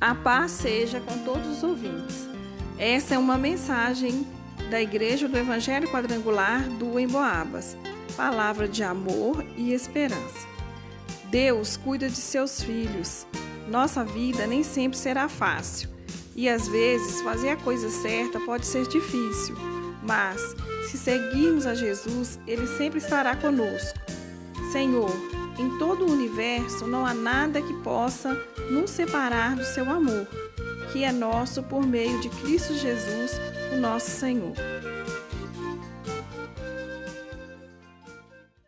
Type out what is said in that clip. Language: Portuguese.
A paz seja com todos os ouvintes. Essa é uma mensagem da Igreja do Evangelho Quadrangular do Emboabas. Palavra de amor e esperança. Deus cuida de seus filhos. Nossa vida nem sempre será fácil. E às vezes fazer a coisa certa pode ser difícil. Mas, se seguirmos a Jesus, Ele sempre estará conosco. Senhor, em todo o universo não há nada que possa nos separar do seu amor, que é nosso por meio de Cristo Jesus, o nosso Senhor.